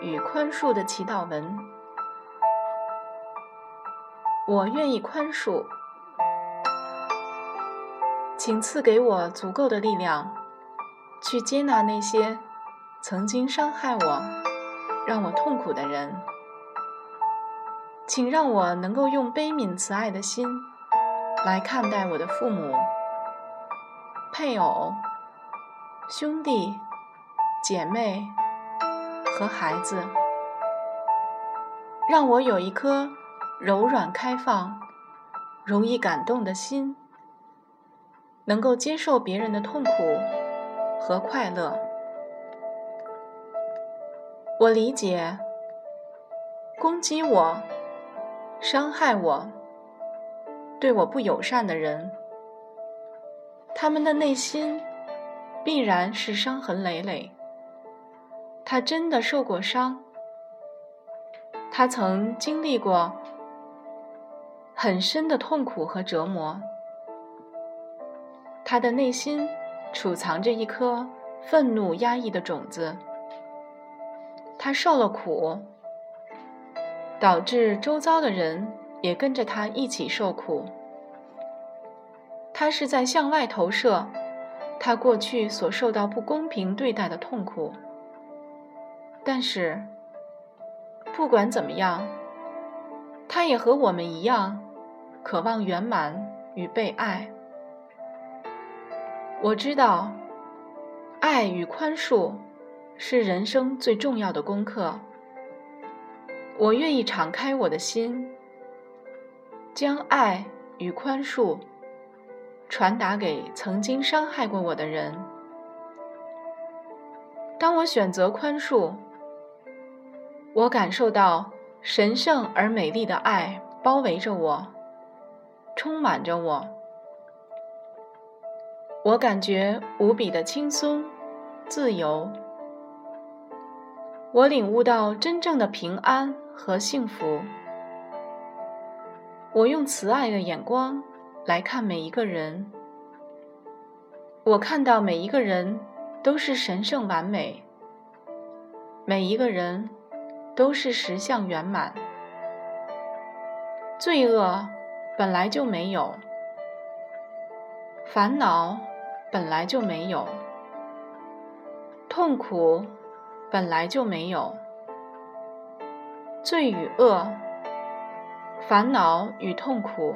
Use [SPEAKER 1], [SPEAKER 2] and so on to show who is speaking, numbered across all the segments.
[SPEAKER 1] 与宽恕的祈祷文。我愿意宽恕，请赐给我足够的力量，去接纳那些曾经伤害我、让我痛苦的人。请让我能够用悲悯慈爱的心来看待我的父母、配偶、兄弟、姐妹。和孩子，让我有一颗柔软、开放、容易感动的心，能够接受别人的痛苦和快乐。我理解，攻击我、伤害我、对我不友善的人，他们的内心必然是伤痕累累。他真的受过伤，他曾经历过很深的痛苦和折磨，他的内心储藏着一颗愤怒压抑的种子，他受了苦，导致周遭的人也跟着他一起受苦。他是在向外投射他过去所受到不公平对待的痛苦。但是，不管怎么样，他也和我们一样，渴望圆满与被爱。我知道，爱与宽恕是人生最重要的功课。我愿意敞开我的心，将爱与宽恕传达给曾经伤害过我的人。当我选择宽恕。我感受到神圣而美丽的爱包围着我，充满着我。我感觉无比的轻松、自由。我领悟到真正的平安和幸福。我用慈爱的眼光来看每一个人。我看到每一个人都是神圣完美。每一个人。都是实相圆满，罪恶本来就没有，烦恼本来就没有，痛苦本来就没有，罪与恶、烦恼与痛苦，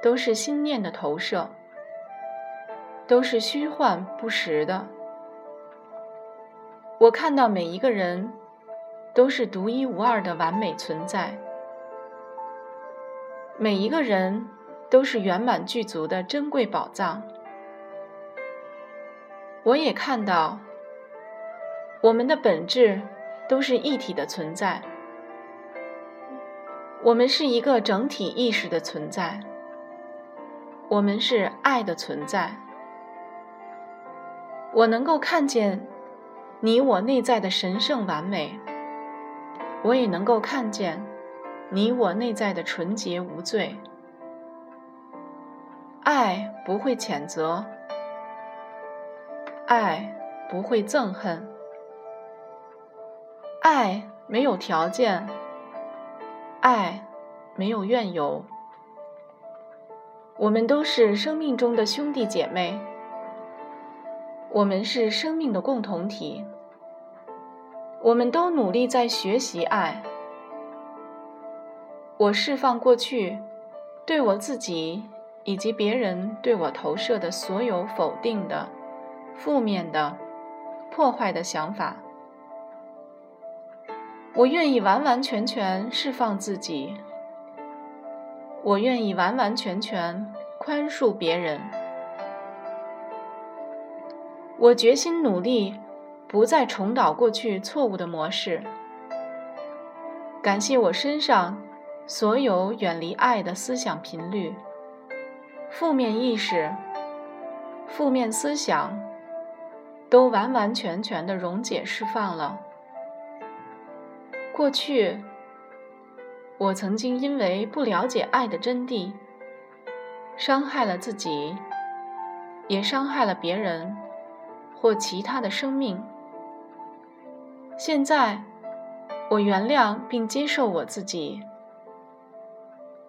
[SPEAKER 1] 都是心念的投射，都是虚幻不实的。我看到每一个人。都是独一无二的完美存在，每一个人都是圆满具足的珍贵宝藏。我也看到，我们的本质都是一体的存在，我们是一个整体意识的存在，我们是爱的存在。我能够看见你我内在的神圣完美。我也能够看见你我内在的纯洁无罪。爱不会谴责，爱不会憎恨，爱没有条件，爱没有怨尤。我们都是生命中的兄弟姐妹，我们是生命的共同体。我们都努力在学习爱。我释放过去对我自己以及别人对我投射的所有否定的、负面的、破坏的想法。我愿意完完全全释放自己。我愿意完完全全宽恕别人。我决心努力。不再重蹈过去错误的模式。感谢我身上所有远离爱的思想频率、负面意识、负面思想，都完完全全的溶解释放了。过去，我曾经因为不了解爱的真谛，伤害了自己，也伤害了别人或其他的生命。现在，我原谅并接受我自己。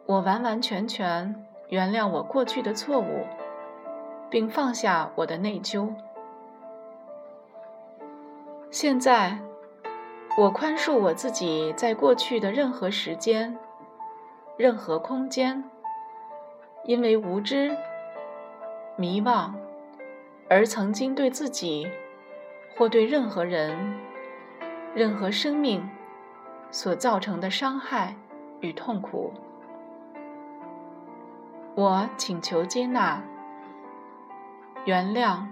[SPEAKER 1] 我完完全全原谅我过去的错误，并放下我的内疚。现在，我宽恕我自己在过去的任何时间、任何空间，因为无知、迷惘而曾经对自己或对任何人、任何生命所造成的伤害与痛苦。我请求接纳、原谅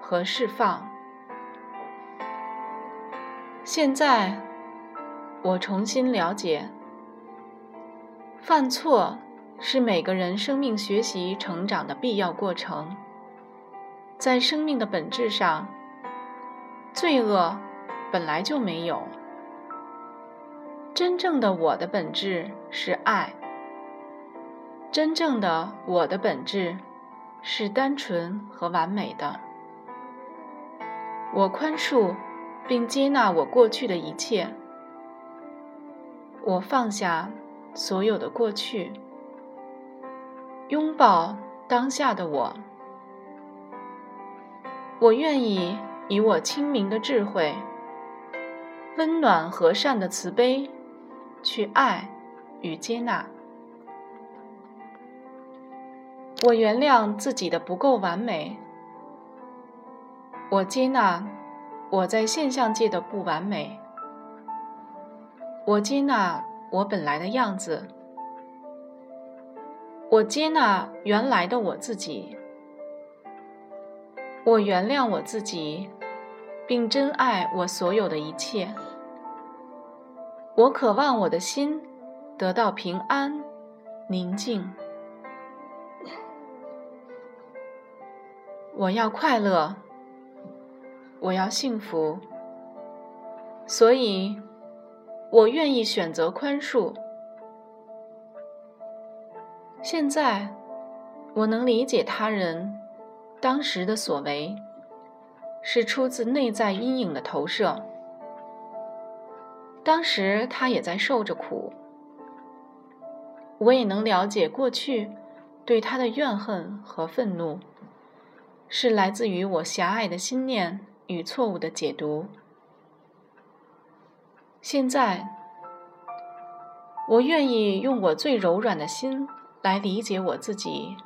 [SPEAKER 1] 和释放。现在，我重新了解，犯错是每个人生命学习成长的必要过程。在生命的本质上，罪恶本来就没有。真正的我的本质是爱。真正的我的本质是单纯和完美的。我宽恕。并接纳我过去的一切，我放下所有的过去，拥抱当下的我。我愿意以我清明的智慧、温暖和善的慈悲，去爱与接纳。我原谅自己的不够完美，我接纳。我在现象界的不完美，我接纳我本来的样子，我接纳原来的我自己，我原谅我自己，并珍爱我所有的一切。我渴望我的心得到平安、宁静。我要快乐。我要幸福，所以我愿意选择宽恕。现在我能理解他人当时的所为，是出自内在阴影的投射。当时他也在受着苦，我也能了解过去对他的怨恨和愤怒，是来自于我狭隘的心念。与错误的解读。现在，我愿意用我最柔软的心来理解我自己，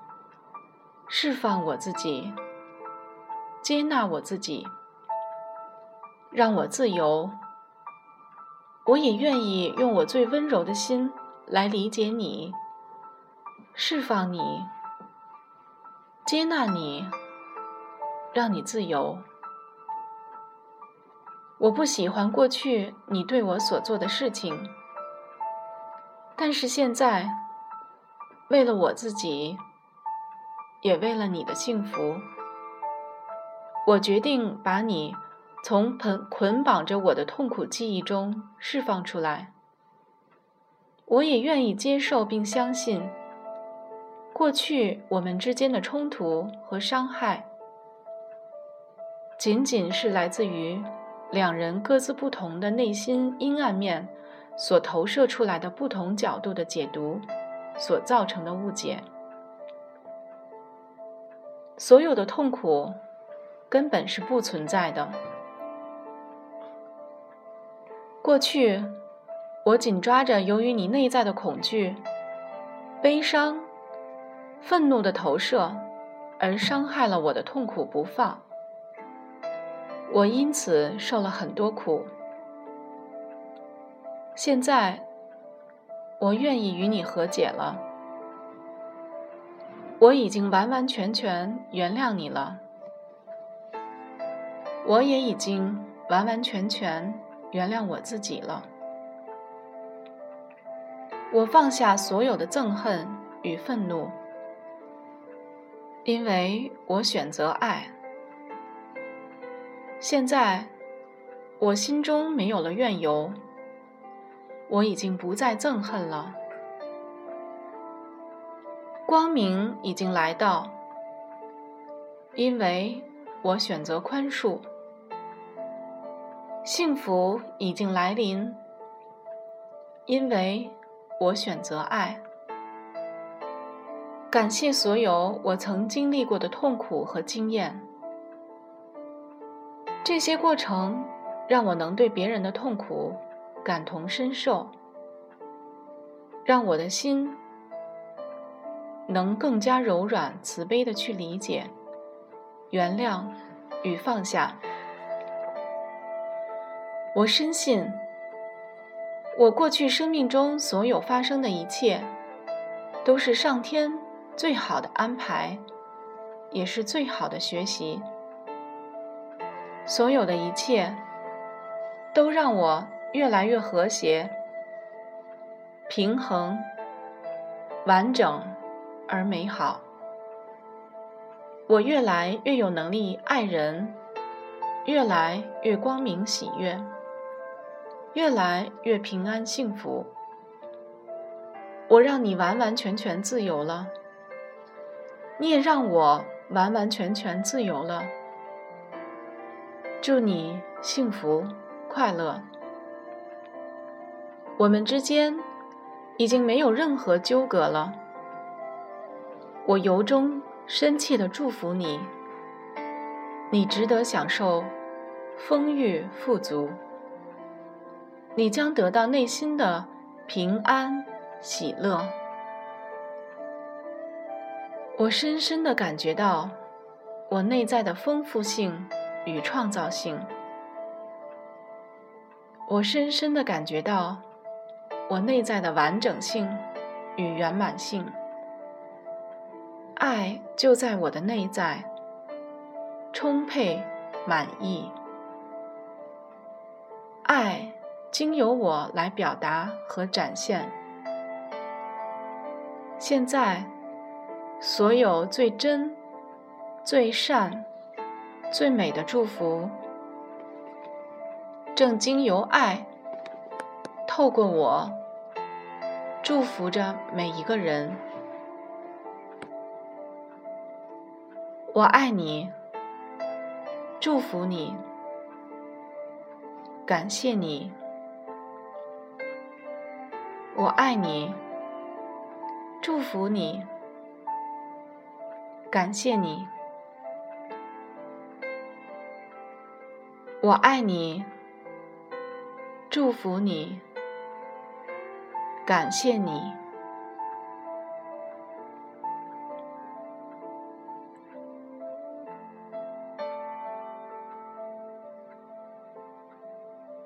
[SPEAKER 1] 释放我自己，接纳我自己，让我自由。我也愿意用我最温柔的心来理解你，释放你，接纳你，让你自由。我不喜欢过去你对我所做的事情，但是现在，为了我自己，也为了你的幸福，我决定把你从捆捆绑着我的痛苦记忆中释放出来。我也愿意接受并相信，过去我们之间的冲突和伤害，仅仅是来自于。两人各自不同的内心阴暗面所投射出来的不同角度的解读，所造成的误解。所有的痛苦根本是不存在的。过去，我紧抓着由于你内在的恐惧、悲伤、愤怒的投射，而伤害了我的痛苦不放。我因此受了很多苦。现在，我愿意与你和解了。我已经完完全全原谅你了。我也已经完完全全原谅我自己了。我放下所有的憎恨与愤怒，因为我选择爱。现在，我心中没有了怨尤，我已经不再憎恨了。光明已经来到，因为我选择宽恕。幸福已经来临，因为我选择爱。感谢所有我曾经历过的痛苦和经验，这些过程让我能对别人的痛苦感同身受，让我的心能更加柔软、慈悲的去理解、原谅与放下。我深信，我过去生命中所有发生的一切，都是上天最好的安排，也是最好的学习。所有的一切，都让我越来越和谐、平衡、完整而美好。我越来越有能力爱人，越来越光明喜悦。越来越平安幸福，我让你完完全全自由了，你也让我完完全全自由了。祝你幸福快乐。我们之间已经没有任何纠葛了。我由衷深切的祝福你，你值得享受丰裕富足。你将得到内心的平安喜乐。我深深的感觉到我内在的丰富性与创造性。我深深的感觉到我内在的完整性与圆满性。爱就在我的内在，充沛满意。爱。经由我来表达和展现。现在，所有最真、最善、最美的祝福，正经由爱透过我，祝福着每一个人。我爱你，祝福你，感谢你。我爱你，祝福你，感谢你。我爱你，祝福你，感谢你。